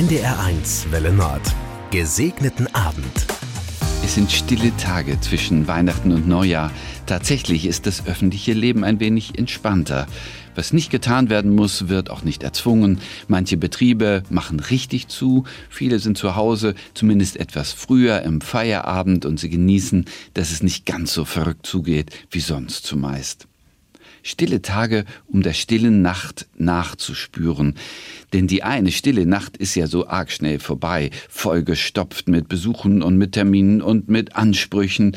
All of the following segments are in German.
NDR1 Welle Nord. Gesegneten Abend. Es sind stille Tage zwischen Weihnachten und Neujahr. Tatsächlich ist das öffentliche Leben ein wenig entspannter. Was nicht getan werden muss, wird auch nicht erzwungen. Manche Betriebe machen richtig zu, viele sind zu Hause, zumindest etwas früher im Feierabend und sie genießen, dass es nicht ganz so verrückt zugeht wie sonst zumeist. Stille Tage, um der stillen Nacht nachzuspüren. Denn die eine stille Nacht ist ja so arg schnell vorbei, vollgestopft mit Besuchen und mit Terminen und mit Ansprüchen.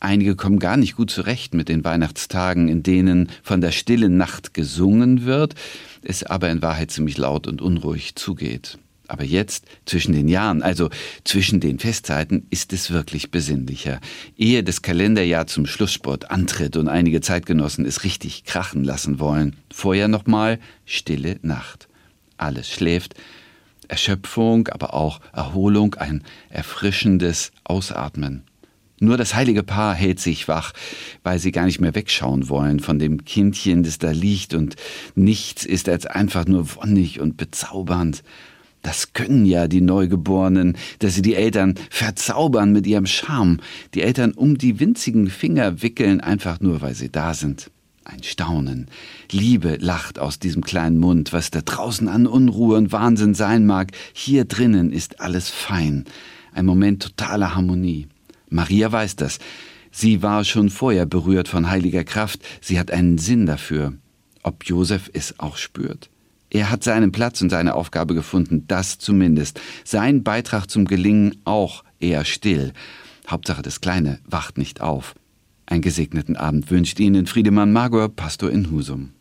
Einige kommen gar nicht gut zurecht mit den Weihnachtstagen, in denen von der stillen Nacht gesungen wird, es aber in Wahrheit ziemlich laut und unruhig zugeht. Aber jetzt, zwischen den Jahren, also zwischen den Festzeiten, ist es wirklich besinnlicher. Ehe das Kalenderjahr zum Schlusssport antritt und einige Zeitgenossen es richtig krachen lassen wollen. Vorher nochmal stille Nacht. Alles schläft. Erschöpfung, aber auch Erholung, ein erfrischendes Ausatmen. Nur das heilige Paar hält sich wach, weil sie gar nicht mehr wegschauen wollen von dem Kindchen, das da liegt und nichts ist als einfach nur wonnig und bezaubernd. Das können ja die Neugeborenen, dass sie die Eltern verzaubern mit ihrem Charme, die Eltern um die winzigen Finger wickeln, einfach nur weil sie da sind. Ein Staunen. Liebe lacht aus diesem kleinen Mund, was da draußen an Unruhe und Wahnsinn sein mag. Hier drinnen ist alles fein. Ein Moment totaler Harmonie. Maria weiß das. Sie war schon vorher berührt von heiliger Kraft. Sie hat einen Sinn dafür. Ob Josef es auch spürt? Er hat seinen Platz und seine Aufgabe gefunden, das zumindest. Sein Beitrag zum Gelingen auch eher still. Hauptsache das Kleine wacht nicht auf. Einen gesegneten Abend wünscht Ihnen Friedemann Magor, Pastor in Husum.